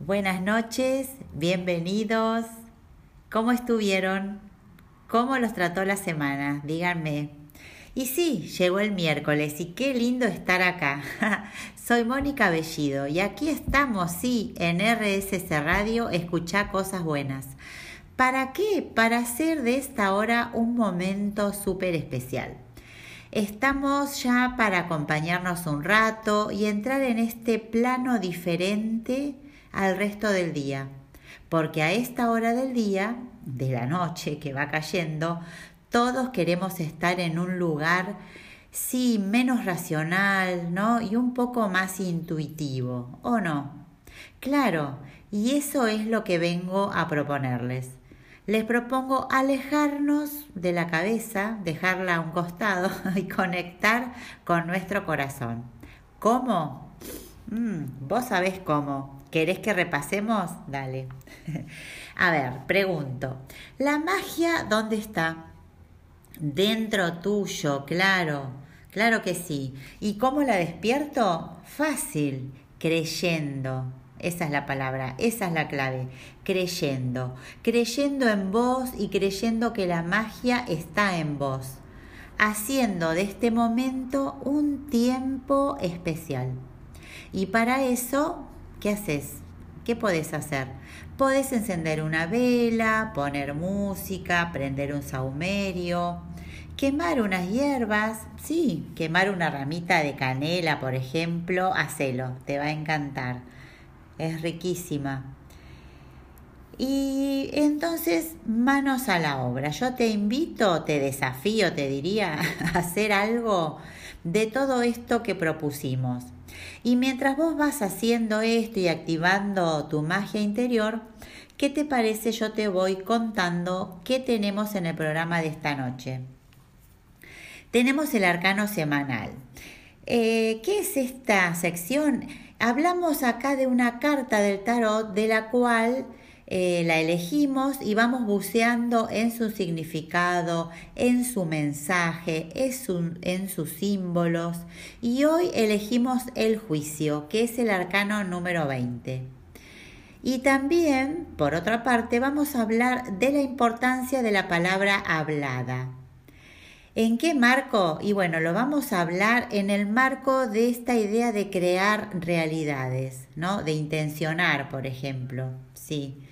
Buenas noches, bienvenidos. ¿Cómo estuvieron? ¿Cómo los trató la semana? Díganme. Y sí, llegó el miércoles y qué lindo estar acá. Soy Mónica Bellido y aquí estamos, sí, en RSS Radio, escuchá cosas buenas. ¿Para qué? Para hacer de esta hora un momento súper especial. Estamos ya para acompañarnos un rato y entrar en este plano diferente al resto del día, porque a esta hora del día, de la noche que va cayendo, todos queremos estar en un lugar, sí, menos racional, ¿no? Y un poco más intuitivo, ¿o no? Claro, y eso es lo que vengo a proponerles. Les propongo alejarnos de la cabeza, dejarla a un costado y conectar con nuestro corazón. ¿Cómo? Mm, vos sabés cómo. ¿Querés que repasemos? Dale. a ver, pregunto. ¿La magia dónde está? Dentro tuyo, claro, claro que sí. ¿Y cómo la despierto? Fácil, creyendo. Esa es la palabra, esa es la clave, creyendo. Creyendo en vos y creyendo que la magia está en vos. Haciendo de este momento un tiempo especial. Y para eso, ¿qué haces? ¿Qué podés hacer? Podés encender una vela, poner música, prender un saumerio, quemar unas hierbas, sí, quemar una ramita de canela, por ejemplo, hacelo, te va a encantar. Es riquísima. Y entonces, manos a la obra. Yo te invito, te desafío, te diría, a hacer algo de todo esto que propusimos. Y mientras vos vas haciendo esto y activando tu magia interior, ¿qué te parece? Yo te voy contando qué tenemos en el programa de esta noche. Tenemos el arcano semanal. Eh, ¿Qué es esta sección? Hablamos acá de una carta del tarot de la cual eh, la elegimos y vamos buceando en su significado, en su mensaje, en sus símbolos. Y hoy elegimos el juicio, que es el arcano número 20. Y también, por otra parte, vamos a hablar de la importancia de la palabra hablada. ¿En qué marco? Y bueno, lo vamos a hablar en el marco de esta idea de crear realidades, ¿no? De intencionar, por ejemplo. Sí.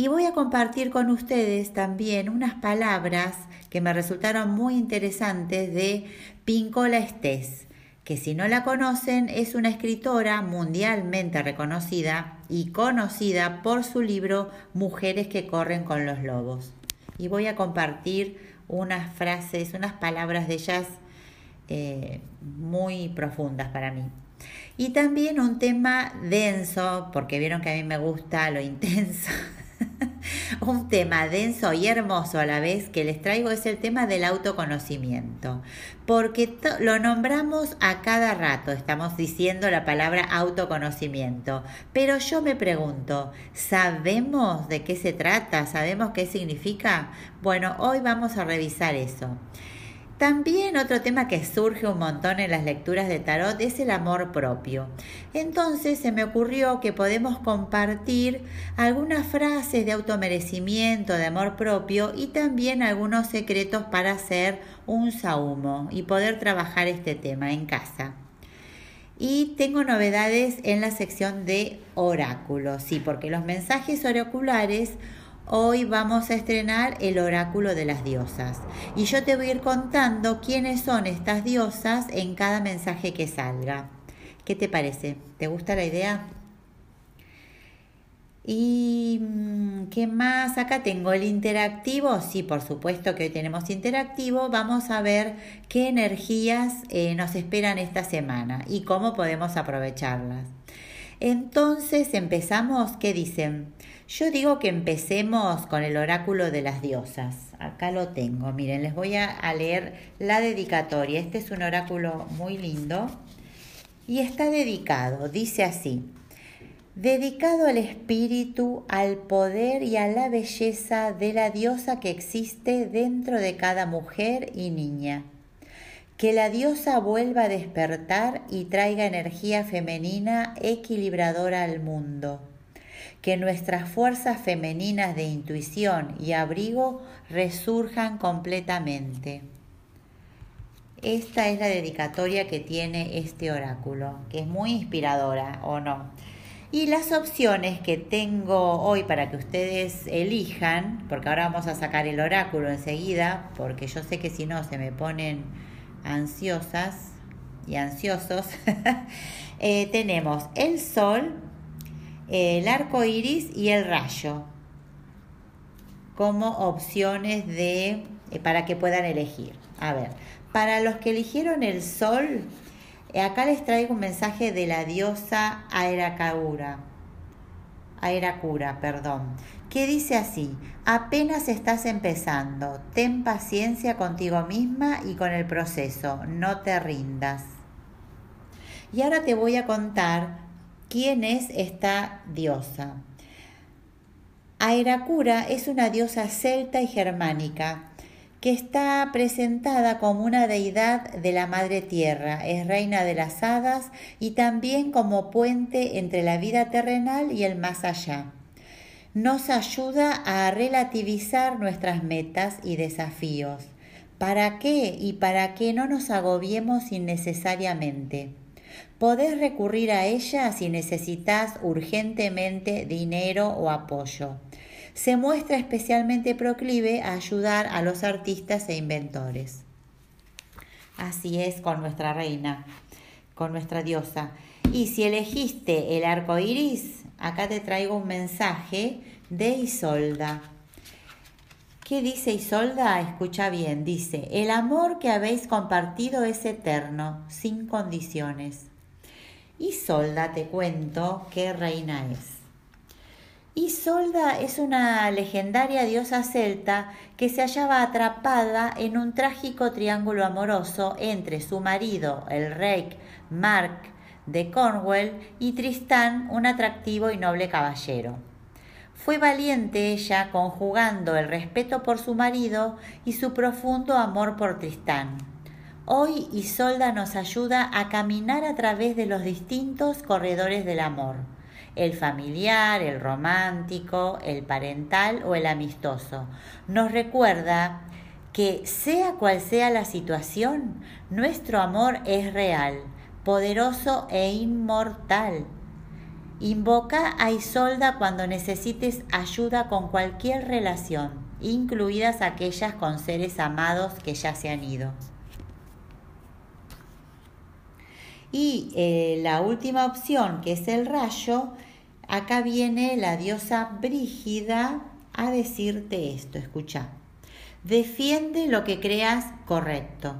Y voy a compartir con ustedes también unas palabras que me resultaron muy interesantes de Pincola Estés, que si no la conocen es una escritora mundialmente reconocida y conocida por su libro Mujeres que corren con los lobos. Y voy a compartir unas frases, unas palabras de ellas eh, muy profundas para mí. Y también un tema denso, porque vieron que a mí me gusta lo intenso. Un tema denso y hermoso a la vez que les traigo es el tema del autoconocimiento, porque lo nombramos a cada rato, estamos diciendo la palabra autoconocimiento, pero yo me pregunto, ¿sabemos de qué se trata? ¿Sabemos qué significa? Bueno, hoy vamos a revisar eso. También otro tema que surge un montón en las lecturas de tarot es el amor propio. Entonces se me ocurrió que podemos compartir algunas frases de automerecimiento, de amor propio y también algunos secretos para hacer un saumo y poder trabajar este tema en casa. Y tengo novedades en la sección de oráculos, sí, porque los mensajes oraculares Hoy vamos a estrenar el oráculo de las diosas y yo te voy a ir contando quiénes son estas diosas en cada mensaje que salga. ¿Qué te parece? ¿Te gusta la idea? ¿Y mm, qué más? Acá tengo el interactivo. Sí, por supuesto que hoy tenemos interactivo. Vamos a ver qué energías eh, nos esperan esta semana y cómo podemos aprovecharlas. Entonces empezamos, ¿qué dicen? Yo digo que empecemos con el oráculo de las diosas. Acá lo tengo. Miren, les voy a, leer la dedicatoria. Este es un oráculo muy lindo y está dedicado, dice así. Dedicado al espíritu, al poder y a la belleza de la diosa que existe dentro de cada mujer y niña. Que la diosa vuelva a despertar y traiga energía femenina equilibradora al mundo que nuestras fuerzas femeninas de intuición y abrigo resurjan completamente. Esta es la dedicatoria que tiene este oráculo, que es muy inspiradora, ¿o no? Y las opciones que tengo hoy para que ustedes elijan, porque ahora vamos a sacar el oráculo enseguida, porque yo sé que si no se me ponen ansiosas y ansiosos, eh, tenemos el sol, el arco iris y el rayo como opciones de, eh, para que puedan elegir. A ver, para los que eligieron el sol, eh, acá les traigo un mensaje de la diosa Aeracura, Aeracura, perdón, que dice así, apenas estás empezando, ten paciencia contigo misma y con el proceso, no te rindas. Y ahora te voy a contar quién es esta diosa. Aeracura es una diosa celta y germánica que está presentada como una deidad de la Madre Tierra, es reina de las hadas y también como puente entre la vida terrenal y el más allá. Nos ayuda a relativizar nuestras metas y desafíos. ¿Para qué? Y para que no nos agobiemos innecesariamente. Podés recurrir a ella si necesitas urgentemente dinero o apoyo. Se muestra especialmente proclive a ayudar a los artistas e inventores. Así es con nuestra reina, con nuestra diosa. Y si elegiste el arco iris, acá te traigo un mensaje de Isolda. ¿Qué dice Isolda? Escucha bien, dice, el amor que habéis compartido es eterno, sin condiciones. Isolda, te cuento qué reina es. Isolda es una legendaria diosa celta que se hallaba atrapada en un trágico triángulo amoroso entre su marido, el rey Mark de Cornwall, y Tristán, un atractivo y noble caballero. Fue valiente ella conjugando el respeto por su marido y su profundo amor por Tristán. Hoy Isolda nos ayuda a caminar a través de los distintos corredores del amor, el familiar, el romántico, el parental o el amistoso. Nos recuerda que sea cual sea la situación, nuestro amor es real, poderoso e inmortal. Invoca a Isolda cuando necesites ayuda con cualquier relación, incluidas aquellas con seres amados que ya se han ido. Y eh, la última opción, que es el rayo, acá viene la diosa Brígida a decirte esto, escucha. Defiende lo que creas correcto.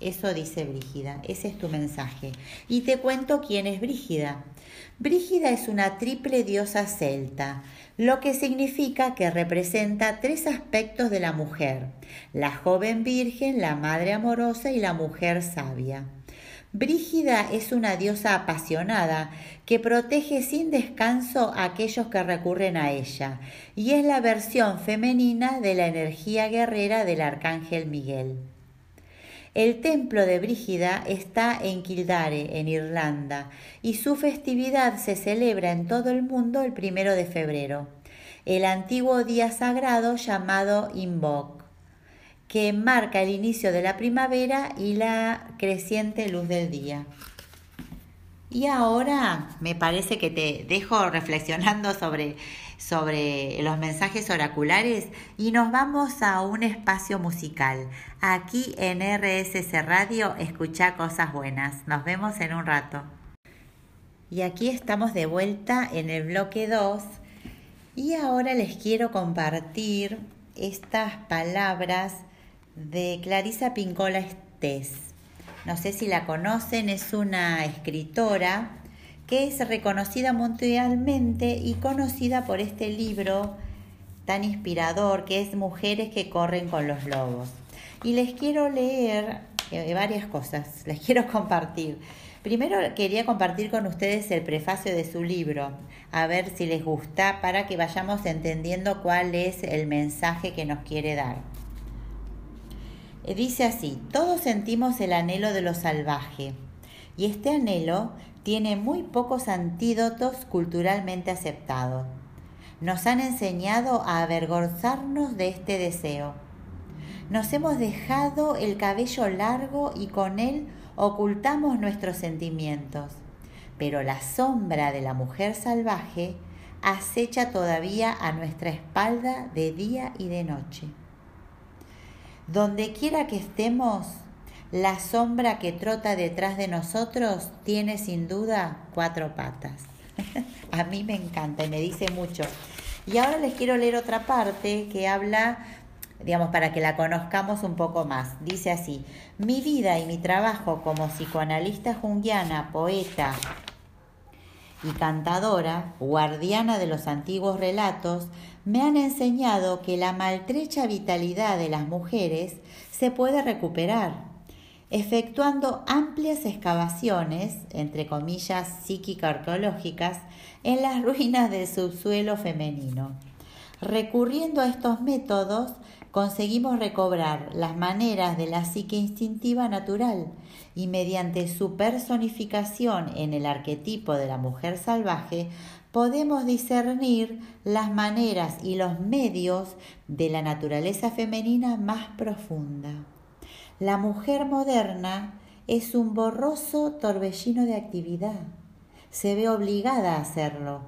Eso dice Brígida, ese es tu mensaje. Y te cuento quién es Brígida. Brígida es una triple diosa celta, lo que significa que representa tres aspectos de la mujer, la joven virgen, la madre amorosa y la mujer sabia. Brígida es una diosa apasionada que protege sin descanso a aquellos que recurren a ella y es la versión femenina de la energía guerrera del arcángel Miguel. El templo de Brígida está en Kildare, en Irlanda, y su festividad se celebra en todo el mundo el primero de febrero, el antiguo día sagrado llamado Imbolc que marca el inicio de la primavera y la creciente luz del día. Y ahora me parece que te dejo reflexionando sobre, sobre los mensajes oraculares y nos vamos a un espacio musical. Aquí en RSC Radio escucha cosas buenas. Nos vemos en un rato. Y aquí estamos de vuelta en el bloque 2 y ahora les quiero compartir estas palabras de Clarisa Pincola Estés. No sé si la conocen, es una escritora que es reconocida mundialmente y conocida por este libro tan inspirador que es Mujeres que corren con los lobos. Y les quiero leer eh, varias cosas, les quiero compartir. Primero quería compartir con ustedes el prefacio de su libro, a ver si les gusta, para que vayamos entendiendo cuál es el mensaje que nos quiere dar. Eh, dice así, todos sentimos el anhelo de lo salvaje y este anhelo tiene muy pocos antídotos culturalmente aceptados. Nos han enseñado a avergonzarnos de este deseo. Nos hemos dejado el cabello largo y con él ocultamos nuestros sentimientos. Pero la sombra de la mujer salvaje acecha todavía a nuestra espalda de día y de noche. Donde quiera que estemos, la sombra que trota detrás de nosotros tiene sin duda cuatro patas. a mí me encanta y me dice mucho. Y ahora les quiero leer otra parte que habla, digamos, para que la conozcamos un poco más. Dice así, mi vida y mi trabajo como psicoanalista junguiana, poeta y cantadora, guardiana de los antiguos relatos, me han enseñado que la maltrecha vitalidad de las mujeres se puede recuperar efectuando amplias excavaciones, entre comillas psíquico-arqueológicas, en las ruinas del subsuelo femenino. Recurriendo a estos métodos, conseguimos recobrar las maneras de la psique instintiva natural y mediante su personificación en el arquetipo de la mujer salvaje, podemos discernir las maneras y los medios de la naturaleza femenina más profunda. La mujer moderna es un borroso torbellino de actividad. Se ve obligada a hacerlo.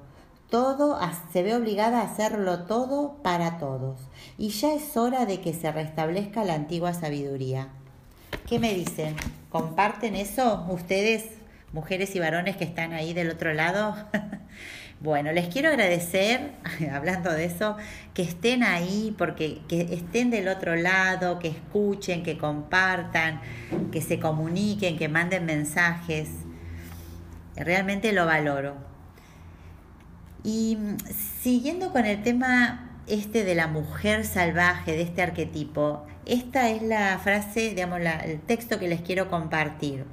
Todo se ve obligada a hacerlo todo para todos. Y ya es hora de que se restablezca la antigua sabiduría. ¿Qué me dicen? ¿Comparten eso ustedes, mujeres y varones que están ahí del otro lado? Bueno, les quiero agradecer, hablando de eso, que estén ahí, porque que estén del otro lado, que escuchen, que compartan, que se comuniquen, que manden mensajes. Realmente lo valoro. Y mm, siguiendo con el tema este de la mujer salvaje, de este arquetipo, esta es la frase, digamos, el texto que les quiero compartir.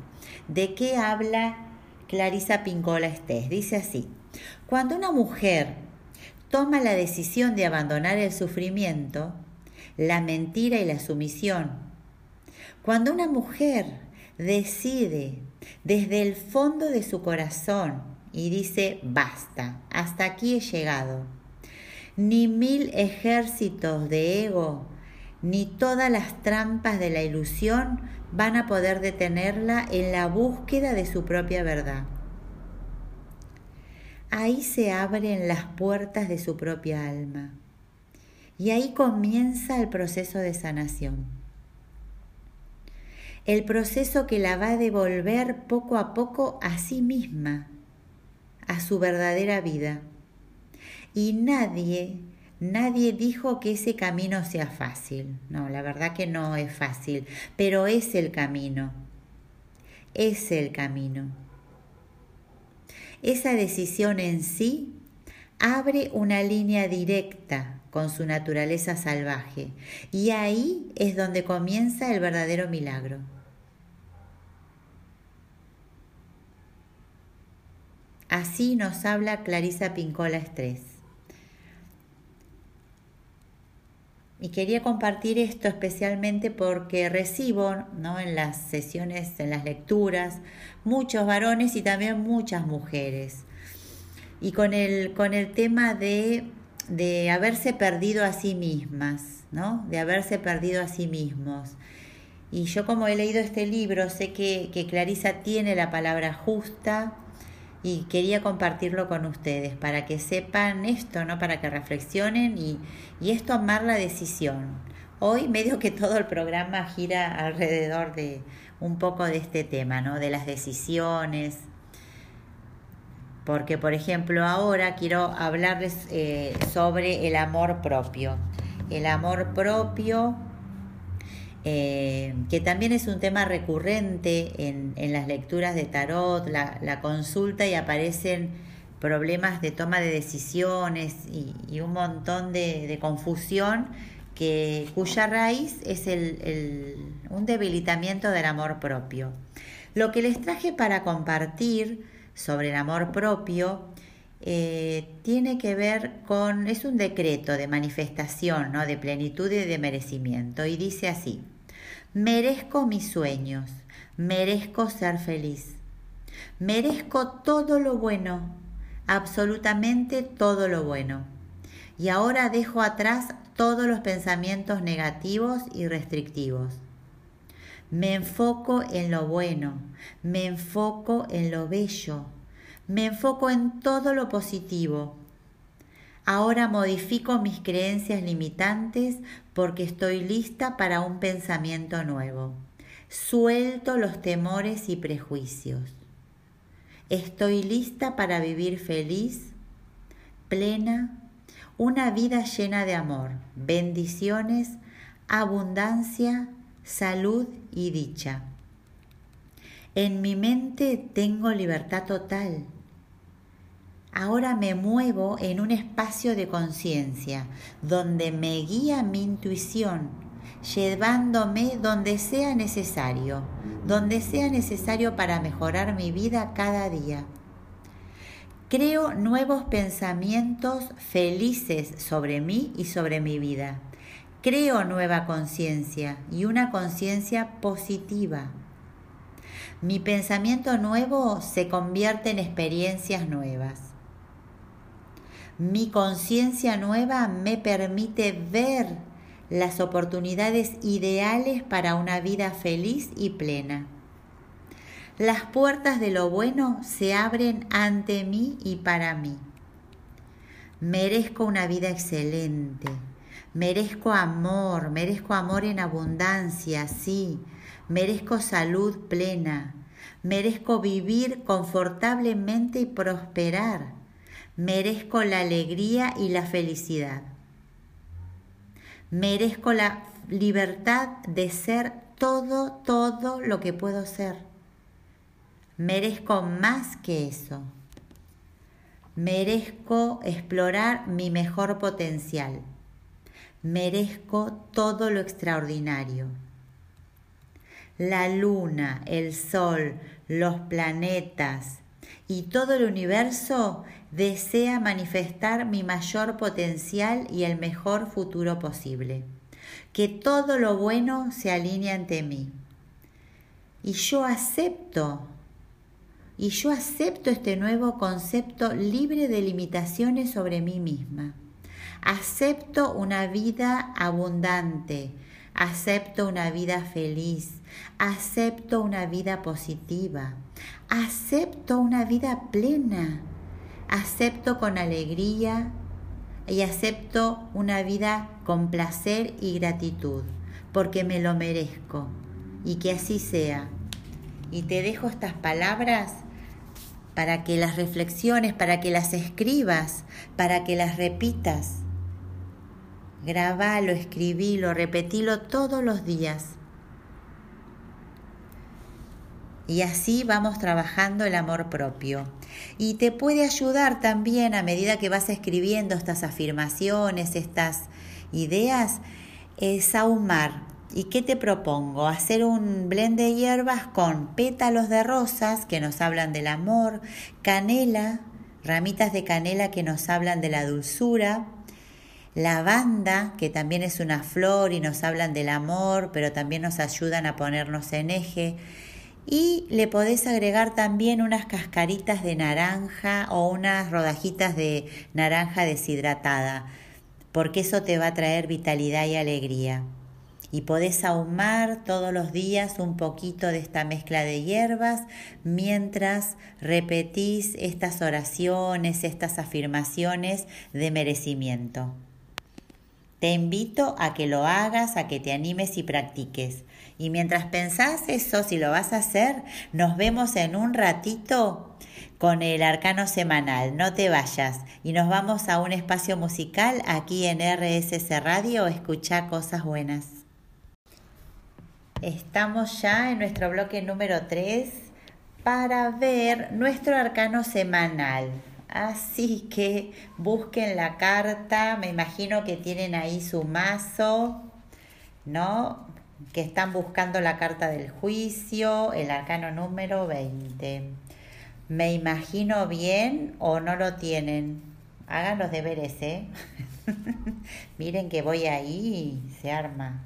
¿De qué habla Clarisa Pincola Estés? Dice así. Cuando una mujer toma la decisión de abandonar el sufrimiento, la mentira y la sumisión, cuando una mujer decide desde el fondo de su corazón y dice, basta, hasta aquí he llegado, ni mil ejércitos de ego, ni todas las trampas de la ilusión van a poder detenerla en la búsqueda de su propia verdad ahí se abren las puertas de su propia alma. Y ahí comienza el proceso de sanación. El proceso que la va a devolver poco a poco a sí misma, a su verdadera vida. Y nadie, nadie dijo que ese camino sea fácil. No, la verdad que no es fácil, pero es el camino. Es el camino esa decisión en sí abre una línea directa con su naturaleza salvaje y ahí es donde comienza el verdadero milagro. Así nos habla Clarisa Pincola Estrés. Y quería compartir esto especialmente porque recibo ¿no? en las sesiones, en las lecturas, muchos varones y también muchas mujeres. Y con el, con el tema de, de haberse perdido a sí mismas, ¿no? de haberse perdido a sí mismos. Y yo como he leído este libro, sé que, que Clarisa tiene la palabra justa, y quería compartirlo con ustedes para que sepan esto, ¿no? Para que reflexionen y, y es tomar la decisión. Hoy medio que todo el programa gira alrededor de un poco de este tema, ¿no? De las decisiones. Porque, por ejemplo, ahora quiero hablarles eh, sobre el amor propio. El amor propio eh, que también es un tema recurrente en, las lecturas de tarot, la, consulta y aparecen problemas de toma de decisiones y, un montón de, confusión que, cuya raíz es un debilitamiento del amor propio. Lo que les traje para compartir sobre el amor propio eh, tiene que ver con, es un decreto de manifestación, ¿no? de plenitud y de merecimiento, y dice así, Merezco mis sueños, merezco ser feliz. Merezco todo lo bueno, absolutamente todo lo bueno. Y ahora dejo atrás todos los pensamientos negativos y restrictivos. Me enfoco en lo bueno, me enfoco en lo bello, me enfoco en todo lo positivo. Ahora modifico mis creencias limitantes porque estoy lista para un pensamiento nuevo. Suelto los temores y prejuicios. Estoy lista para vivir feliz, plena, una vida llena de amor, bendiciones, abundancia, salud y dicha. En mi mente tengo libertad total. Ahora me muevo en un espacio de conciencia donde me guía mi intuición, llevándome donde sea necesario, donde sea necesario para mejorar mi vida cada día. Creo nuevos pensamientos felices sobre mí y sobre mi vida creo nueva conciencia y una conciencia positiva. Mi pensamiento nuevo se convierte en experiencias nuevas. Mi conciencia nueva me permite ver las oportunidades ideales para una vida feliz y plena. Las puertas de lo bueno se abren ante mí y para mí. Merezco una vida excelente Merezco amor, merezco amor en abundancia, sí. Merezco salud plena. Merezco vivir confortablemente y prosperar. Merezco la alegría y la felicidad. Merezco la libertad de ser todo, todo lo que puedo ser. Merezco más que eso. Merezco explorar mi mejor potencial merezco todo lo extraordinario. La luna, el sol, los planetas y todo el universo desea manifestar mi mayor potencial y el mejor futuro posible. Que todo lo bueno se alinee ante mí. Y yo acepto, y yo acepto este nuevo concepto libre de limitaciones sobre mí misma. Acepto una vida abundante, acepto una vida feliz, acepto una vida positiva, acepto una vida plena, acepto con alegría y acepto una vida con placer y gratitud, porque me lo merezco y que así sea. Y te dejo estas palabras para que las reflexiones, para que las escribas, para que las repitas Grabalo, escribilo, repetilo todos los días. Y así vamos trabajando el amor propio. Y te puede ayudar también a medida que vas escribiendo estas afirmaciones, estas ideas, es ahumar. ¿Y qué te propongo? Hacer un blend de hierbas con pétalos de rosas que nos hablan del amor, canela, ramitas de canela que nos hablan de la dulzura, lavanda, que también es una flor y nos hablan del amor, pero también nos ayudan a ponernos en eje. Y le podés agregar también unas cascaritas de naranja o unas rodajitas de naranja deshidratada, porque eso te va a traer vitalidad y alegría. Y podés ahumar todos los días un poquito de esta mezcla de hierbas mientras repetís estas oraciones, estas afirmaciones de merecimiento. Te invito a que lo hagas, a que te animes y practiques. Y mientras pensás eso, si lo vas a hacer, nos vemos en un ratito con el arcano semanal. No te vayas. Y nos vamos a un espacio musical aquí en RSS Radio. Escucha cosas buenas. Estamos ya en nuestro bloque número 3 para ver nuestro arcano semanal. Así que busquen la carta, me imagino que tienen ahí su mazo, ¿no? Que están buscando la carta del juicio, el arcano número 20. ¿Me imagino bien o no lo tienen? Hagan los deberes, ¿eh? Miren que voy ahí se arma.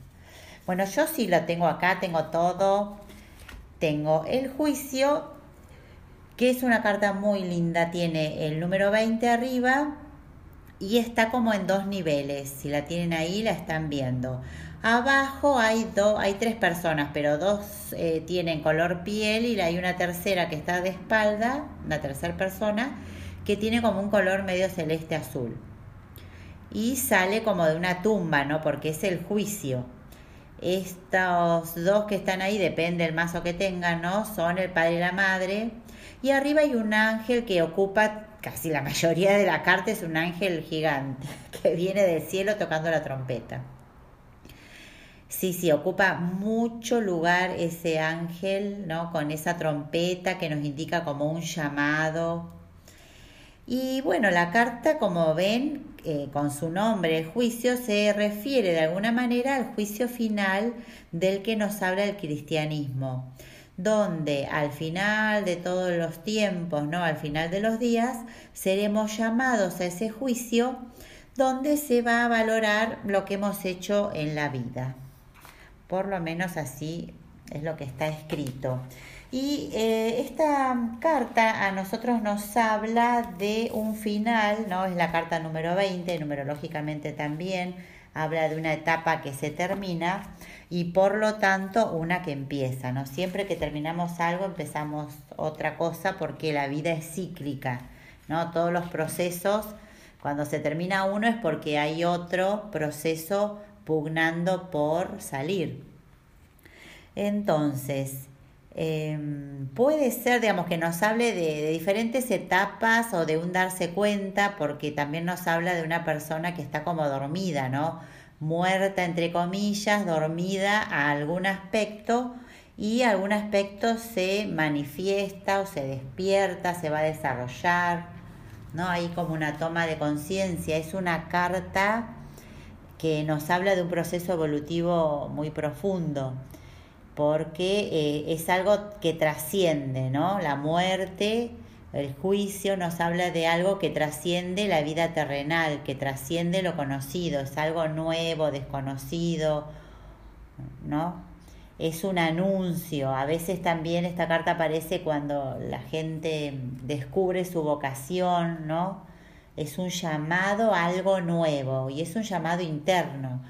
Bueno, yo sí lo tengo acá, tengo todo. Tengo el juicio que es una carta muy linda, tiene el número 20 arriba y está como en dos niveles, si la tienen ahí la están viendo. Abajo hay, dos, hay tres personas, pero dos eh, tienen color piel y hay una tercera que está de espalda, la tercera persona, que tiene como un color medio celeste azul. Y sale como de una tumba, ¿no? Porque es el juicio. Estos dos que están ahí, depende del mazo que tengan, ¿no? Son el padre y la madre. Y arriba hay un ángel que ocupa casi la mayoría de la carta, es un ángel gigante que viene del cielo tocando la trompeta. Sí, sí, ocupa mucho lugar ese ángel, ¿no? Con esa trompeta que nos indica como un llamado. Y bueno, la carta, como ven, eh, con su nombre, juicio, se refiere de alguna manera al juicio final del que nos habla el cristianismo, donde al final de todos los tiempos, ¿no? Al final de los días, seremos llamados a ese juicio donde se va a valorar lo que hemos hecho en la vida. Por lo menos así es lo que está escrito. Y eh, esta carta a nosotros nos habla de un final, ¿no? Es la carta número 20, numerológicamente también, habla de una etapa que se termina y por lo tanto una que empieza, ¿no? Siempre que terminamos algo empezamos otra cosa porque la vida es cíclica, ¿no? Todos los procesos, cuando se termina uno es porque hay otro proceso pugnando por salir. Entonces, Em, puede ser, digamos, que nos hable de, diferentes etapas o de un darse cuenta, porque también nos habla de una persona que está como dormida, ¿no? Muerta, entre comillas, dormida a algún aspecto y algún aspecto se manifiesta o se despierta, se va a desarrollar, ¿no? Hay como una toma de conciencia, es una carta que nos habla de un proceso evolutivo muy profundo porque eh, es algo que trasciende, ¿no? La muerte, el juicio nos habla de algo que trasciende la vida terrenal, que trasciende lo conocido, es algo nuevo, desconocido, ¿no? Es un anuncio, a veces también esta carta aparece cuando la gente descubre su vocación, ¿no? Es un llamado a algo nuevo y es un llamado interno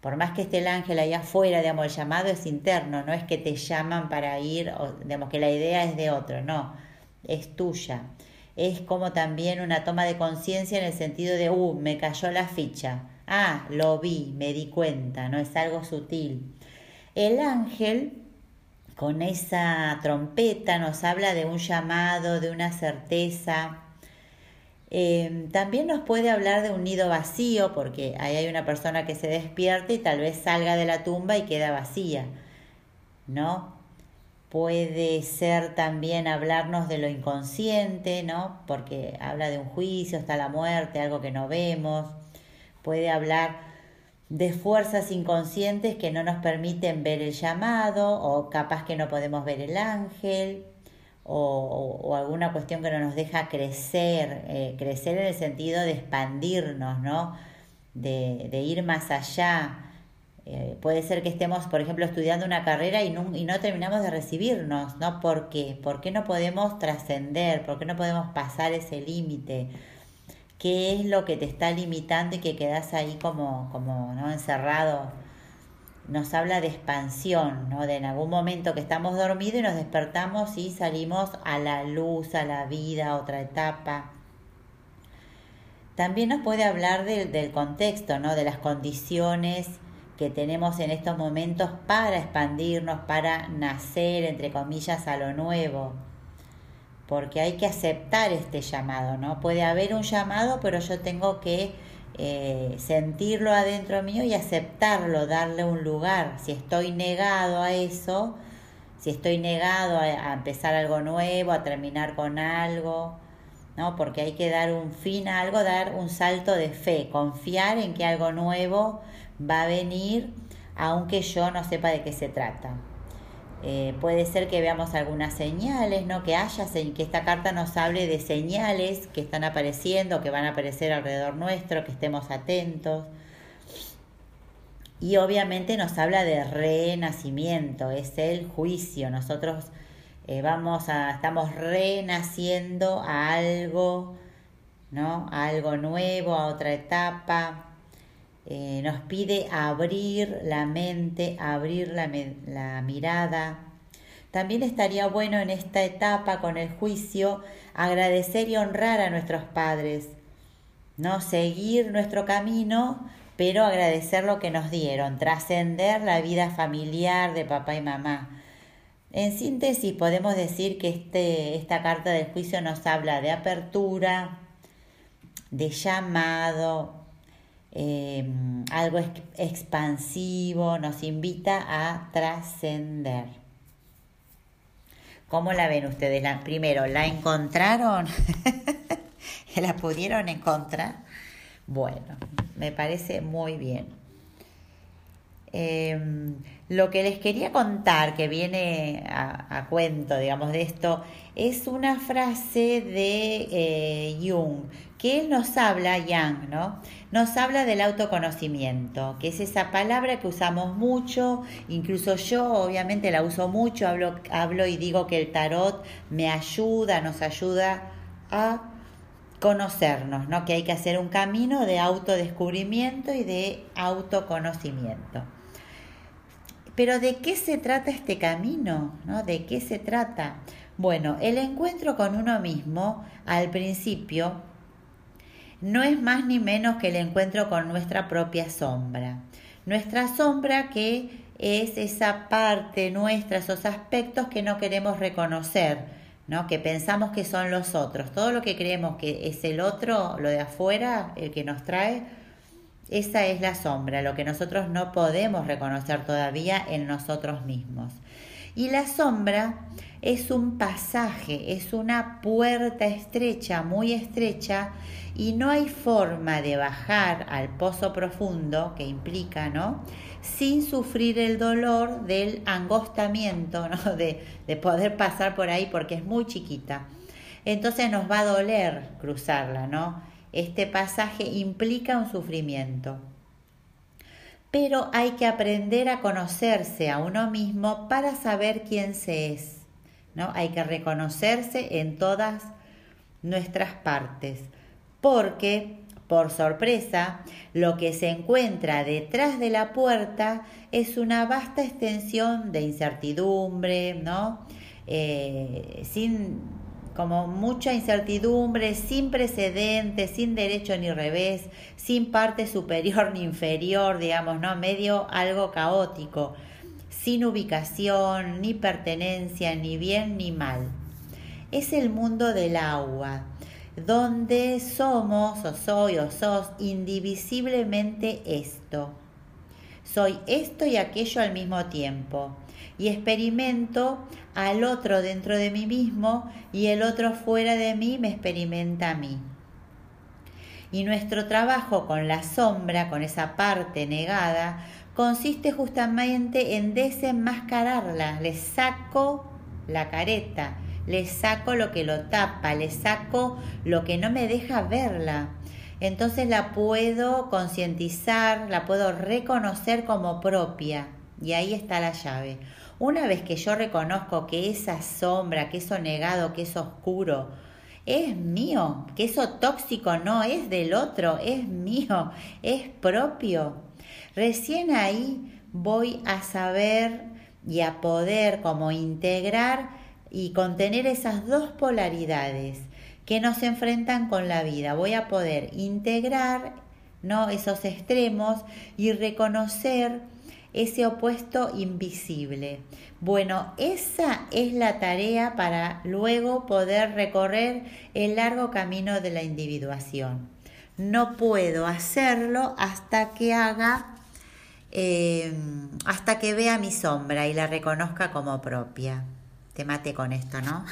por más que esté el ángel ahí afuera, digamos, el llamado es interno, no es que te llaman para ir, digamos, que la idea es de otro, no, es tuya. Es como también una toma de conciencia en el sentido de, uh, me cayó la ficha, ah, lo vi, me di cuenta, no es algo sutil. El ángel, con esa trompeta, nos habla de un llamado, de una certeza, Em, también nos puede hablar de un nido vacío, porque ahí hay una persona que se despierta y tal vez salga de la tumba y queda vacía, ¿no? Puede ser también hablarnos de lo inconsciente, ¿no? Porque habla de un juicio, está la muerte, algo que no vemos. Puede hablar de fuerzas inconscientes que no nos permiten ver el llamado o capaz que no podemos ver el ángel o, alguna cuestión que no nos deja crecer, eh, crecer en el sentido de expandirnos, ¿no? De, ir más allá. Eh, puede ser que estemos, por ejemplo, estudiando una carrera y no, y no terminamos de recibirnos, ¿no? ¿Por qué? ¿Por qué no podemos trascender? ¿Por qué no podemos pasar ese límite? ¿Qué es lo que te está limitando y que quedas ahí como, como ¿no? encerrado? Nos habla de expansión, ¿no? de en algún momento que estamos dormidos y nos despertamos y salimos a la luz, a la vida, a otra etapa. También nos puede hablar del contexto, ¿no? de las condiciones que tenemos en estos momentos para expandirnos, para nacer, entre comillas, a lo nuevo. Porque hay que aceptar este llamado, ¿no? Puede haber un llamado, pero yo tengo que eh, sentirlo adentro mío y aceptarlo, darle un lugar. Si estoy negado a eso, si estoy negado a, empezar algo nuevo, a terminar con algo, ¿no? Porque hay que dar un fin a algo, dar un salto de fe, confiar en que algo nuevo va a venir, aunque yo no sepa de qué se trata. Eh, puede ser que veamos algunas señales, ¿no? Que haya, que esta carta nos hable de señales que están apareciendo, que van a aparecer alrededor nuestro, que estemos atentos. Y obviamente nos habla de renacimiento, es el juicio. Nosotros eh, vamos a, estamos renaciendo a algo, ¿no? A algo nuevo, a otra etapa. Eh, nos pide abrir la mente, abrir la, la mirada. También estaría bueno en esta etapa con el juicio agradecer y honrar a nuestros padres, no seguir nuestro camino, pero agradecer lo que nos dieron, trascender la vida familiar de papá y mamá. En síntesis, podemos decir que este, esta carta del juicio nos habla de apertura, de llamado, em, algo expansivo, nos invita a trascender. ¿Cómo la ven ustedes? La, primero, ¿la encontraron? ¿La pudieron encontrar? Bueno, me parece muy bien. Em, lo que les quería contar, que viene a, cuento, digamos, de esto, es una frase de eh, Jung, que él nos habla, Yang, ¿no? Nos habla del autoconocimiento, que es esa palabra que usamos mucho, incluso yo obviamente la uso mucho, hablo, hablo y digo que el tarot me ayuda, nos ayuda a conocernos, ¿no? Que hay que hacer un camino de autodescubrimiento y de autoconocimiento. Pero ¿de qué se trata este camino? ¿no? ¿De qué se trata? Bueno, el encuentro con uno mismo al principio no es más ni menos que el encuentro con nuestra propia sombra. Nuestra sombra que es esa parte nuestra, esos aspectos que no queremos reconocer, ¿no? que pensamos que son los otros. Todo lo que creemos que es el otro, lo de afuera, el que nos trae, esa es la sombra, lo que nosotros no podemos reconocer todavía en nosotros mismos. Y la sombra es un pasaje, es una puerta estrecha, muy estrecha, y no hay forma de bajar al pozo profundo que implica, ¿no? Sin sufrir el dolor del angostamiento, ¿no? De, de poder pasar por ahí porque es muy chiquita. Entonces nos va a doler cruzarla, ¿no? Este pasaje implica un sufrimiento. Pero hay que aprender a conocerse a uno mismo para saber quién se es. ¿No? Hay que reconocerse en todas nuestras partes. Porque, por sorpresa, lo que se encuentra detrás de la puerta es una vasta extensión de incertidumbre, ¿no? Eh, sin como mucha incertidumbre, sin precedentes, sin derecho ni revés, sin parte superior ni inferior, digamos, ¿no? Medio algo caótico, sin ubicación, ni pertenencia, ni bien ni mal. Es el mundo del agua, donde somos, o soy, o sos, indivisiblemente esto. Soy esto y aquello al mismo tiempo y experimento al otro dentro de mí mismo y el otro fuera de mí me experimenta a mí. Y nuestro trabajo con la sombra, con esa parte negada, consiste justamente en desenmascararla. Le saco la careta, le saco lo que lo tapa, le saco lo que no me deja verla. Entonces la puedo concientizar, la puedo reconocer como propia. Y ahí está la llave. Una vez que yo reconozco que esa sombra, que eso negado, que eso oscuro, es mío, que eso tóxico no es del otro, es mío, es propio. Recién ahí voy a saber y a poder como integrar y contener esas dos polaridades que nos enfrentan con la vida. Voy a poder integrar ¿no? esos extremos y reconocer ese opuesto invisible. Bueno, esa es la tarea para luego poder recorrer el largo camino de la individuación. No puedo hacerlo hasta que haga, eh, hasta que vea mi sombra y la reconozca como propia. Te mate con esto, ¿no?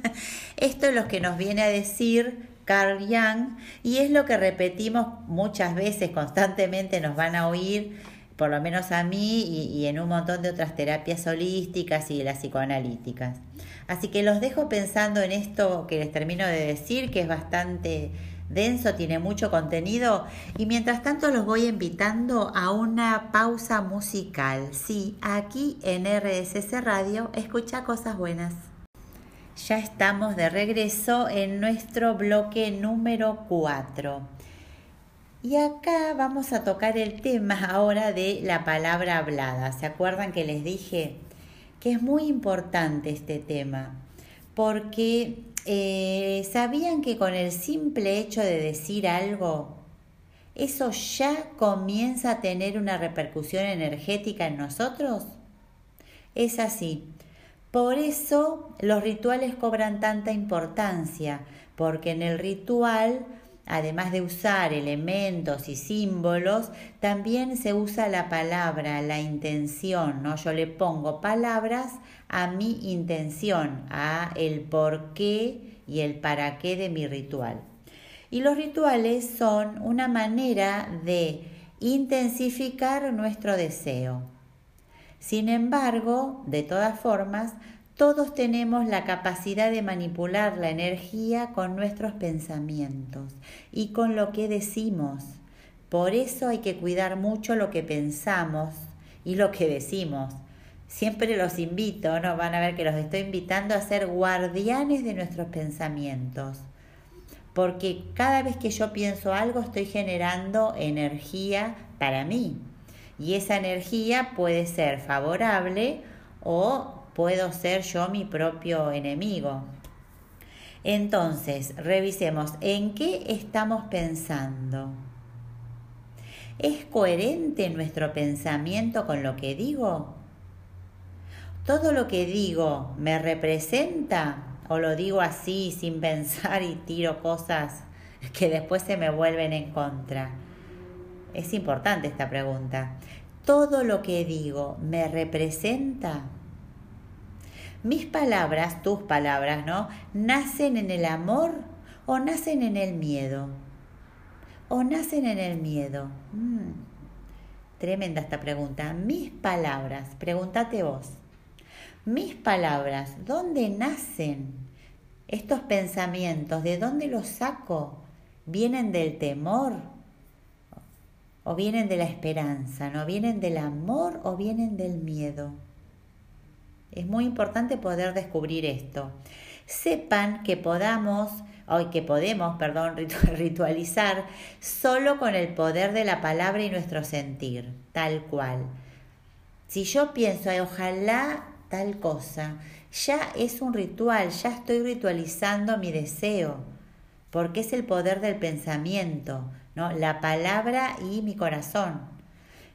esto es lo que nos viene a decir Carl Jung y es lo que repetimos muchas veces, constantemente nos van a oír por lo menos a mí y, en un montón de otras terapias holísticas y las psicoanalíticas. Así que los dejo pensando en esto que les termino de decir, que es bastante denso, tiene mucho contenido y mientras tanto los voy invitando a una pausa musical. Sí, aquí en RSS Radio, escucha cosas buenas. ya estamos de regreso en nuestro bloque número 4. Y acá vamos a tocar el tema ahora de la palabra hablada. ¿Se acuerdan que les dije que es muy importante este tema? Porque eh, sabían que con el simple hecho de decir algo, eso ya comienza a tener una repercusión energética en nosotros. Es así. Por eso los rituales cobran tanta importancia, porque en el ritual, además de usar elementos y símbolos, también se usa la palabra, la intención, ¿no? Yo le pongo palabras a mi intención, a el por qué y el para qué de mi ritual. Y los rituales son una manera de intensificar nuestro deseo. Sin embargo, de todas formas, todos tenemos la capacidad de manipular la energía con nuestros pensamientos y con lo que decimos. Por eso hay que cuidar mucho lo que pensamos y lo que decimos. Siempre los invito, ¿no? Van a ver que los estoy invitando a ser guardianes de nuestros pensamientos. Porque cada vez que yo pienso algo estoy generando energía para mí y esa energía puede ser favorable o puedo ser yo mi propio enemigo. Entonces, revisemos en qué estamos pensando. ¿Es coherente nuestro pensamiento con lo que digo? ¿Todo lo que digo me representa o lo digo así sin pensar y tiro cosas que después se me vuelven en contra? Es importante esta pregunta. ¿Todo lo que digo me representa? Mis palabras, tus palabras, ¿no? ¿Nacen en el amor o nacen en el miedo? ¿O nacen en el miedo? Mm, tremenda esta pregunta. Mis palabras, pregúntate vos. Mis palabras, ¿dónde nacen estos pensamientos? ¿De dónde los saco? ¿Vienen del temor? o vienen de la esperanza, no vienen del amor o vienen del miedo. Es muy importante poder descubrir esto. Sepan que podamos, o que podemos, perdón, ritualizar solo con el poder de la palabra y nuestro sentir, tal cual. Si yo pienso, ojalá tal cosa, ya es un ritual, ya estoy ritualizando mi deseo, porque es el poder del pensamiento, la palabra y mi corazón.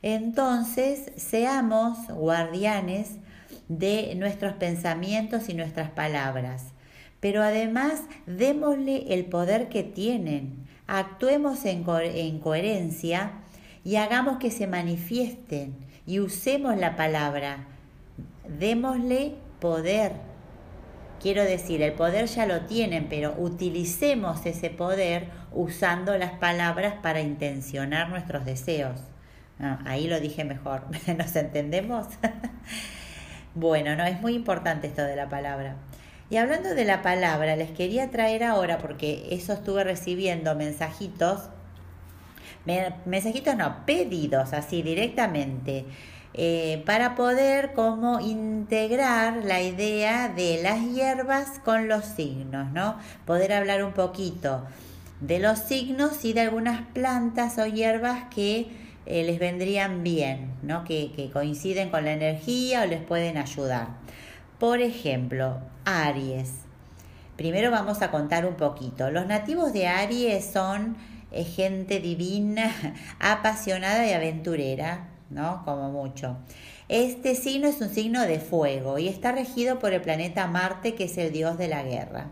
Entonces, seamos guardianes de nuestros pensamientos y nuestras palabras, pero además démosle el poder que tienen, actuemos en, en coherencia y hagamos que se manifiesten y usemos la palabra, démosle poder Quiero decir, el poder ya lo tienen, pero utilicemos ese poder usando las palabras para intencionar nuestros deseos. Ah, ahí lo dije mejor. ¿Nos entendemos? bueno, no, es muy importante esto de la palabra. Y hablando de la palabra, les quería traer ahora, porque eso estuve recibiendo mensajitos, mensajitos no, pedidos así directamente eh, para poder como integrar la idea de las hierbas con los signos, ¿no? Poder hablar un poquito de los signos y de algunas plantas o hierbas que eh, les vendrían bien, ¿no? Que, que coinciden con la energía o les pueden ayudar. Por ejemplo, Aries. Primero vamos a contar un poquito. Los nativos de Aries son eh, gente divina, apasionada y aventurera, ¿no? Como mucho. Este signo es un signo de fuego y está regido por el planeta Marte, que es el dios de la guerra.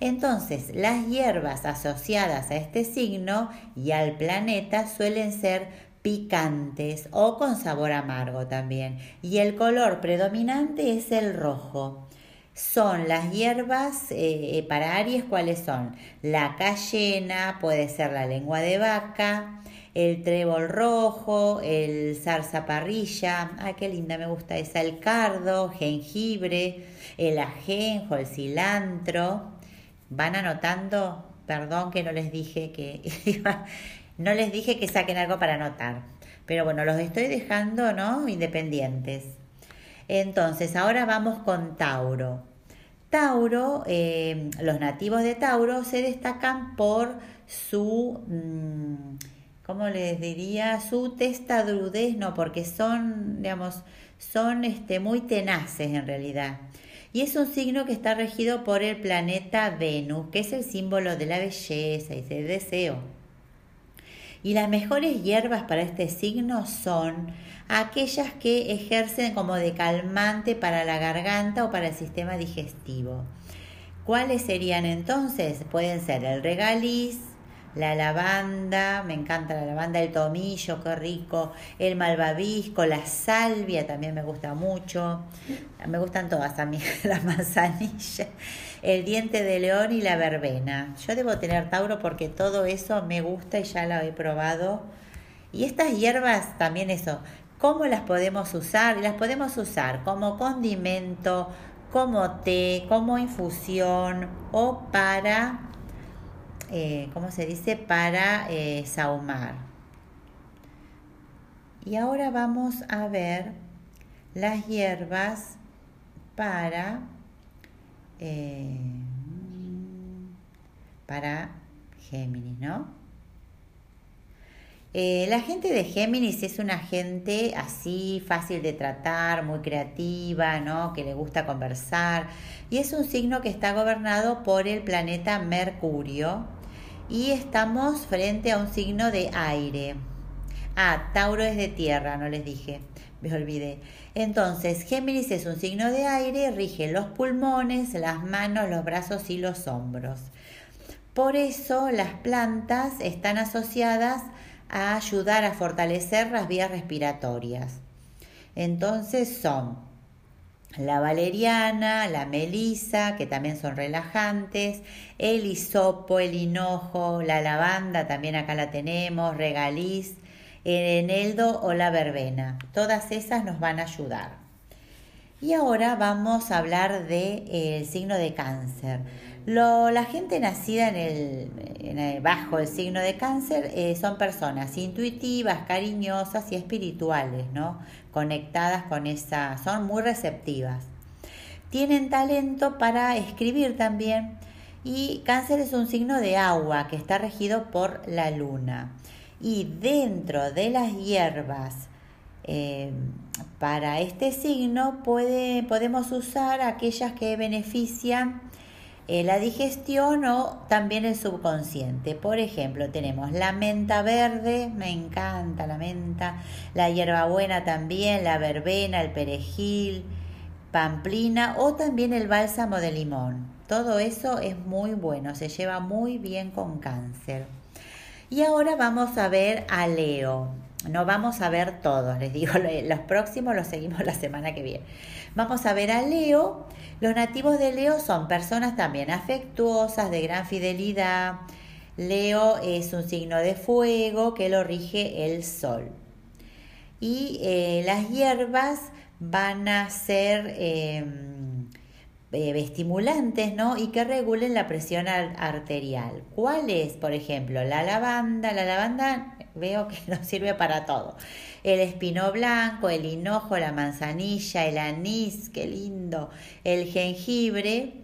Entonces, las hierbas asociadas a este signo y al planeta suelen ser picantes o con sabor amargo también. Y el color predominante es el rojo. Son las hierbas eh, para Aries, ¿cuáles son? La cayena, puede ser la lengua de vaca, el trébol rojo, el zarzaparrilla, ah, qué linda me gusta esa, el cardo, jengibre, el ajenjo, el cilantro. ¿Van anotando? Perdón que no les dije que no les dije que saquen algo para anotar. Pero bueno, los estoy dejando, ¿no? Independientes. Entonces, ahora vamos con Tauro. Tauro, eh, los nativos de Tauro se destacan por su, mm, ¿cómo les diría? Su testadudez, no, porque son, digamos, son este, muy tenaces en realidad. Y es un signo que está regido por el planeta Venus, que es el símbolo de la belleza y del deseo. Y las mejores hierbas para este signo son aquellas que ejercen como de calmante para la garganta o para el sistema digestivo. ¿Cuáles serían entonces? Pueden ser el regaliz, la lavanda, me encanta la lavanda, el tomillo, qué rico, el malvavisco, la salvia también me gusta mucho, me gustan todas a mí, la manzanilla, el diente de león y la verbena. Yo debo tener Tauro porque todo eso me gusta y ya lo he probado. Y estas hierbas también eso, ¿cómo las podemos usar? Las podemos usar como condimento, como té, como infusión o para eh, ¿cómo se dice?, para eh, saumar. Y ahora vamos a ver las hierbas para, eh, para Géminis, ¿no? la gente de Géminis es una gente así fácil de tratar, muy creativa, ¿no? Que le gusta conversar. Y es un signo que está gobernado por el planeta Mercurio, y estamos frente a un signo de aire. Ah, Tauro es de tierra, no les dije, me olvidé. Entonces, Géminis es un signo de aire, rige los pulmones, las manos, los brazos y los hombros. Por eso las plantas están asociadas a ayudar a fortalecer las vías respiratorias. Entonces son la valeriana, la melisa, que también son relajantes, el hisopo, el hinojo, la lavanda, también acá la tenemos, regaliz, el eneldo o la verbena. Todas esas nos van a ayudar. Y ahora vamos a hablar del de, eh, signo de cáncer. la gente nacida en el, bajo el signo de cáncer eh, son personas intuitivas, cariñosas y espirituales, ¿no? Conectadas con esa, son muy receptivas. Tienen talento para escribir también y cáncer es un signo de agua que está regido por la luna. Y dentro de las hierbas eh, para este signo puede, podemos usar aquellas que benefician eh, la digestión o también el subconsciente. Por ejemplo, tenemos la menta verde, me encanta la menta, la hierbabuena también, la verbena, el perejil, pamplina o también el bálsamo de limón. Todo eso es muy bueno, se lleva muy bien con cáncer. Y ahora vamos a ver a Leo no vamos a ver todos, les digo, los próximos los seguimos la semana que viene. Vamos a ver a Leo. Los nativos de Leo son personas también afectuosas, de gran fidelidad. Leo es un signo de fuego que lo rige el sol. Y eh, las hierbas van a ser em, eh, estimulantes, ¿no? Y que regulen la presión arterial. ¿Cuál es, por ejemplo? La lavanda. La lavanda veo que nos sirve para todo. El espino blanco, el hinojo, la manzanilla, el anís, qué lindo, el jengibre,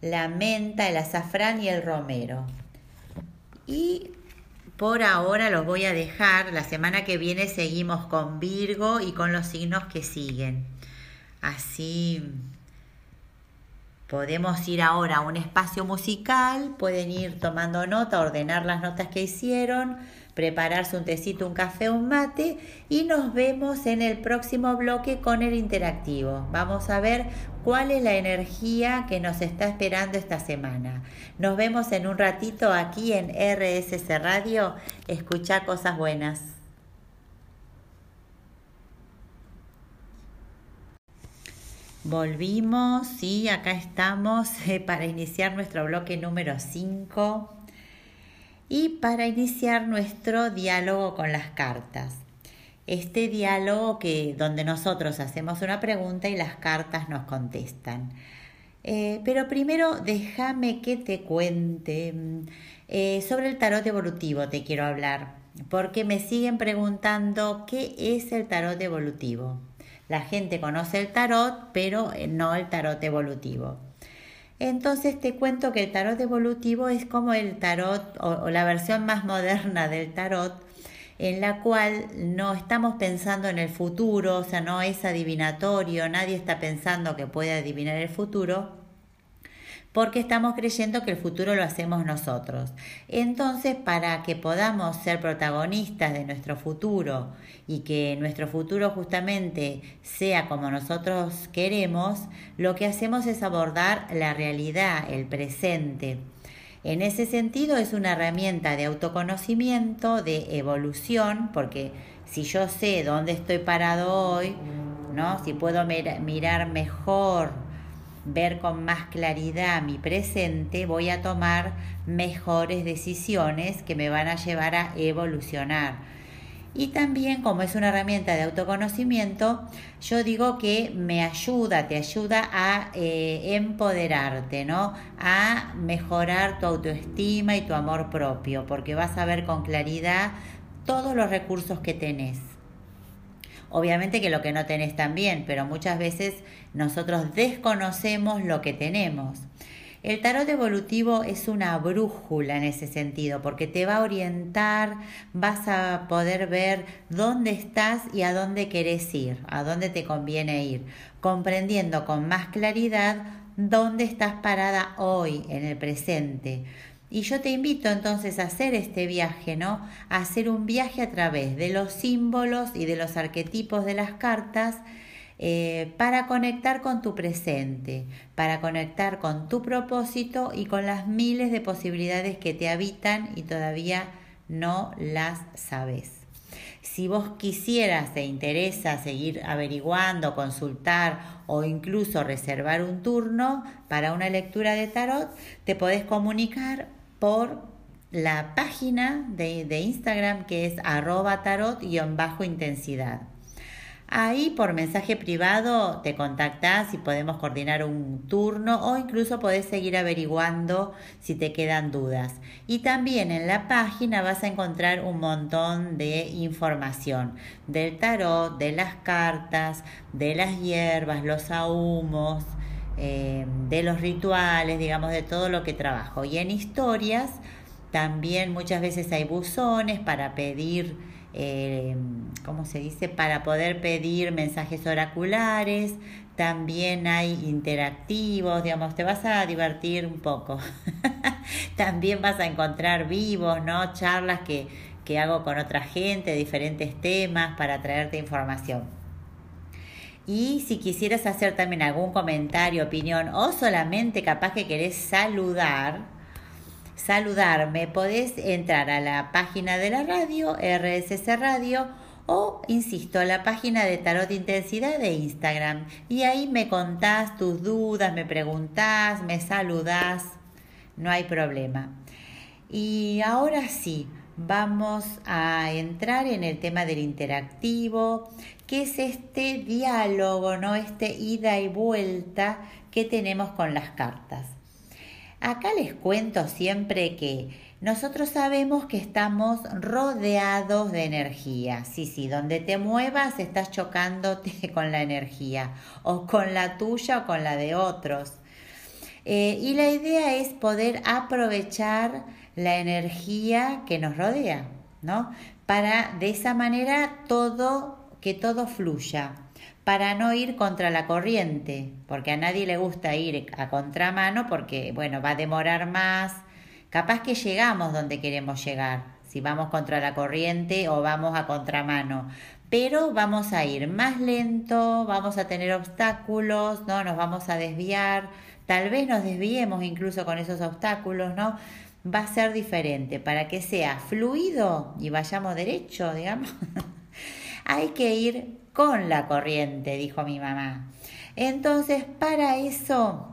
la menta, el azafrán y el romero. Y por ahora los voy a dejar. La semana que viene seguimos con Virgo y con los signos que siguen. Así podemos ir ahora a un espacio musical, pueden ir tomando nota, ordenar las notas que hicieron prepararse un tecito, un café, un mate y nos vemos en el próximo bloque con el interactivo. Vamos a ver cuál es la energía que nos está esperando esta semana. Nos vemos en un ratito aquí en RSC Radio. Escucha cosas buenas. Volvimos, y acá estamos eh, para iniciar nuestro bloque número 5 y para iniciar nuestro diálogo con las cartas. Este diálogo que donde nosotros hacemos una pregunta y las cartas nos contestan. Eh, pero primero déjame que te cuente eh, sobre el tarot evolutivo, te quiero hablar, porque me siguen preguntando qué es el tarot evolutivo. La gente conoce el tarot, pero no el tarot evolutivo. Entonces te cuento que el tarot evolutivo es como el tarot o, la versión más moderna del tarot en la cual no estamos pensando en el futuro, o sea, no es adivinatorio, nadie está pensando que puede adivinar el futuro, porque estamos creyendo que el futuro lo hacemos nosotros. Entonces, para que podamos ser protagonistas de nuestro futuro y que nuestro futuro justamente sea como nosotros queremos, lo que hacemos es abordar la realidad, el presente. En ese sentido es una herramienta de autoconocimiento, de evolución, porque si yo sé dónde estoy parado hoy, ¿no? Si puedo mirar mejor ver con más claridad mi presente, voy a tomar mejores decisiones que me van a llevar a evolucionar. Y también como es una herramienta de autoconocimiento, yo digo que me ayuda, te ayuda a eh, empoderarte, ¿no? A mejorar tu autoestima y tu amor propio, porque vas a ver con claridad todos los recursos que tenés. Obviamente que lo que no tenés también, pero muchas veces nosotros desconocemos lo que tenemos. El tarot evolutivo es una brújula en ese sentido, porque te va a orientar, vas a poder ver dónde estás y a dónde querés ir, a dónde te conviene ir, comprendiendo con más claridad dónde estás parada hoy, en el presente. Y yo te invito entonces a hacer este viaje, ¿no? A hacer un viaje a través de los símbolos y de los arquetipos de las cartas eh, para conectar con tu presente, para conectar con tu propósito y con las miles de posibilidades que te habitan y todavía no las sabes. Si vos quisieras, te interesa seguir averiguando, consultar o incluso reservar un turno para una lectura de tarot, te podés comunicar por la página de, Instagram que es arroba tarot-intensidad. Ahí por mensaje privado te contactas y podemos coordinar un turno o incluso podés seguir averiguando si te quedan dudas. Y también en la página vas a encontrar un montón de información del tarot, de las cartas, de las hierbas, los ahumos, eh, de los rituales, digamos, de todo lo que trabajo. Y en historias también muchas veces hay buzones para pedir, eh, ¿cómo se dice? Para poder pedir mensajes oraculares. También hay interactivos, digamos, te vas a divertir un poco. también vas a encontrar vivos, ¿no? Charlas que, que hago con otra gente, diferentes temas para traerte información. Y si quisieras hacer también algún comentario, opinión o solamente capaz que querés saludar, saludarme, podés entrar a la página de la radio, RSS Radio, o, insisto, a la página de Tarot Intensidad de Instagram. Y ahí me contás tus dudas, me preguntás, me saludás, no hay problema. Y ahora sí, vamos a entrar en el tema del interactivo, que es este diálogo, ¿no? Este ida y vuelta que tenemos con las cartas. Acá les cuento siempre que nosotros sabemos que estamos rodeados de energía. Sí, sí, donde te muevas estás chocándote con la energía, o con la tuya o con la de otros. Eh, y la idea es poder aprovechar la energía que nos rodea, ¿no? Para de esa manera todo, que todo fluya, para no ir contra la corriente, porque a nadie le gusta ir a contramano porque, bueno, va a demorar más, capaz que llegamos donde queremos llegar, si vamos contra la corriente o vamos a contramano, pero vamos a ir más lento, vamos a tener obstáculos, ¿no? Nos vamos a desviar, tal vez nos desviemos incluso con esos obstáculos, ¿no? Va a ser diferente. Para que sea fluido y vayamos derecho, digamos, hay que ir con la corriente, dijo mi mamá. Entonces, para eso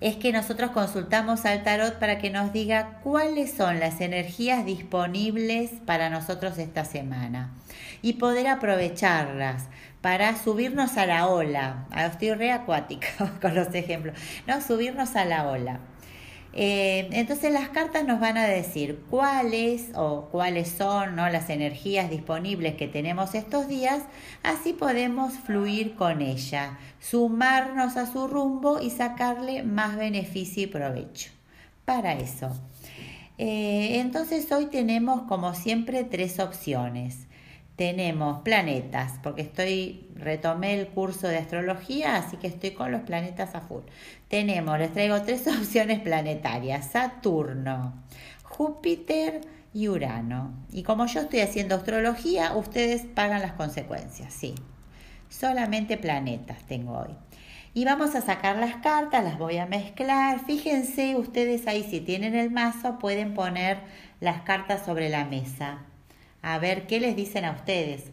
es que nosotros consultamos al tarot para que nos diga cuáles son las energías disponibles para nosotros esta semana y poder aprovecharlas para subirnos a la ola. Ah, estoy re acuática con los ejemplos. No, subirnos a la ola. Eh, entonces las cartas nos van a decir cuáles o cuáles son ¿no? las energías disponibles que tenemos estos días, así podemos fluir con ella, sumarnos a su rumbo y sacarle más beneficio y provecho. Para eso. Eh, entonces hoy tenemos como siempre tres opciones tenemos planetas, porque estoy, retomé el curso de astrología, así que estoy con los planetas a full. Tenemos, les traigo tres opciones planetarias, Saturno, Júpiter y Urano. Y como yo estoy haciendo astrología, ustedes pagan las consecuencias, sí. Solamente planetas tengo hoy. Y vamos a sacar las cartas, las voy a mezclar. Fíjense ustedes ahí, si tienen el mazo, pueden poner las cartas sobre la mesa a ver qué les dicen a ustedes.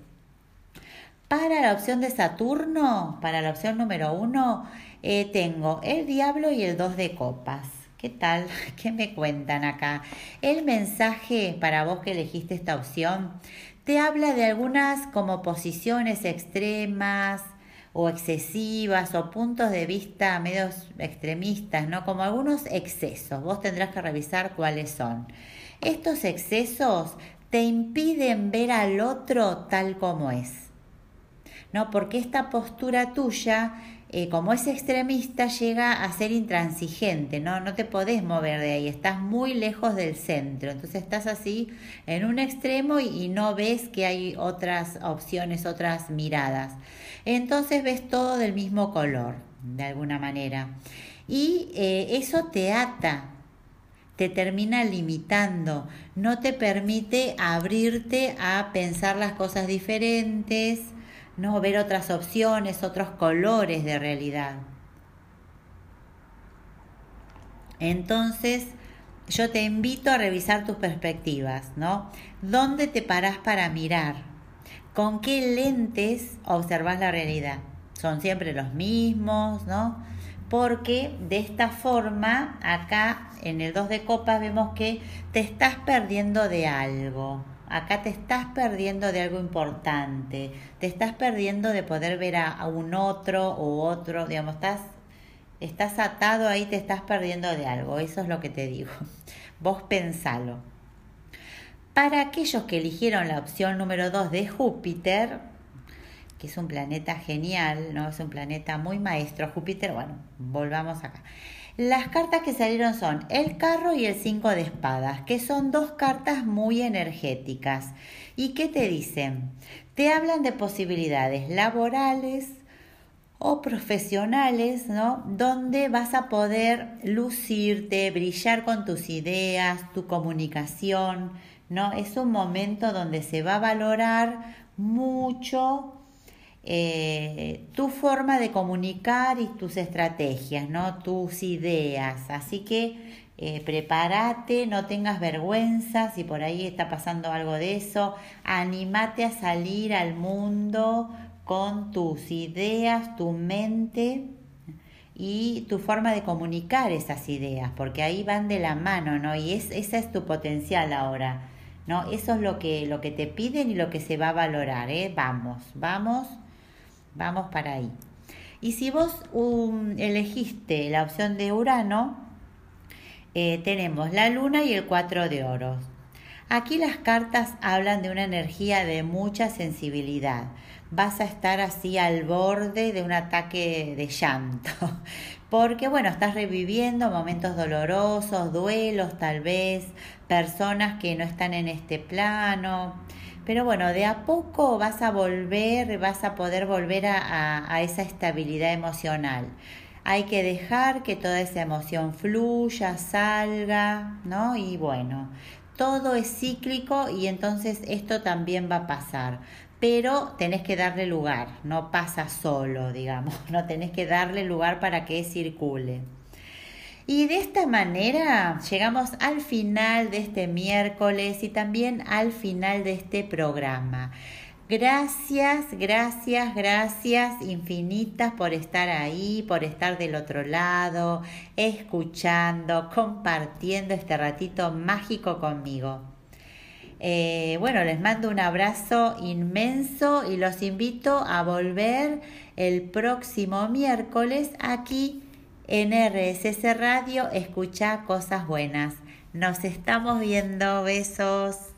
Para la opción de Saturno, para la opción número uno, eh, tengo el diablo y el dos de copas. ¿Qué tal? ¿Qué me cuentan acá? El mensaje para vos que elegiste esta opción te habla de algunas como posiciones extremas o excesivas o puntos de vista medios extremistas, ¿no? Como algunos excesos. Vos tendrás que revisar cuáles son. Estos excesos te impiden ver al otro tal como es. ¿No? Porque esta postura tuya, eh, como es extremista, llega a ser intransigente, ¿no? No te podés mover de ahí, estás muy lejos del centro. Entonces estás así en un extremo y, no ves que hay otras opciones, otras miradas. Entonces ves todo del mismo color, de alguna manera. Y eh, eso te ata, te termina limitando, no te permite abrirte a pensar las cosas diferentes, no ver otras opciones, otros colores de realidad. Entonces, yo te invito a revisar tus perspectivas, ¿no? ¿Dónde te parás para mirar? ¿Con qué lentes observas la realidad? ¿Son siempre los mismos, no? Porque de esta forma acá en el 2 de copas vemos que te estás perdiendo de algo. Acá te estás perdiendo de algo importante, te estás perdiendo de poder ver a, un otro u otro, digamos, estás, estás atado ahí, te estás perdiendo de algo, eso es lo que te digo. Vos pensalo. Para aquellos que eligieron la opción número 2 de Júpiter, que es un planeta genial, ¿no? Es un planeta muy maestro. Júpiter, bueno, volvamos acá. Las cartas que salieron son el carro y el cinco de espadas, que son dos cartas muy energéticas. ¿Y qué te dicen? Te hablan de posibilidades laborales o profesionales, ¿no? Donde vas a poder lucirte, brillar con tus ideas, tu comunicación, ¿no? Es un momento donde se va a valorar mucho eh, tu forma de comunicar y tus estrategias, ¿no? tus ideas. Así que eh, prepárate, no tengas vergüenza si por ahí está pasando algo de eso. Anímate a salir al mundo con tus ideas, tu mente y tu forma de comunicar esas ideas, porque ahí van de la mano, ¿no? Y es, ese es tu potencial ahora, ¿no? Eso es lo que, lo que te piden y lo que se va a valorar, ¿eh? Vamos, vamos Vamos para ahí. Y si vos um, elegiste la opción de Urano, eh, tenemos la luna y el cuatro de oros. Aquí las cartas hablan de una energía de mucha sensibilidad. Vas a estar así al borde de un ataque de llanto. Porque bueno, estás reviviendo momentos dolorosos, duelos tal vez, personas que no están en este plano. Pero bueno, de a poco vas a volver, vas a poder volver a, esa estabilidad emocional. Hay que dejar que toda esa emoción fluya, salga, ¿no? Y bueno, todo es cíclico y entonces esto también va a pasar. Pero tenés que darle lugar, no pasa solo, digamos, no tenés que darle lugar para que circule. Y de esta manera llegamos al final de este miércoles y también al final de este programa. Gracias, gracias, gracias infinitas por estar ahí, por estar del otro lado, escuchando, compartiendo este ratito mágico conmigo. Eh, bueno, les mando un abrazo inmenso y los invito a volver el próximo miércoles aquí en RSS Radio, escucha cosas buenas. Nos estamos viendo, besos.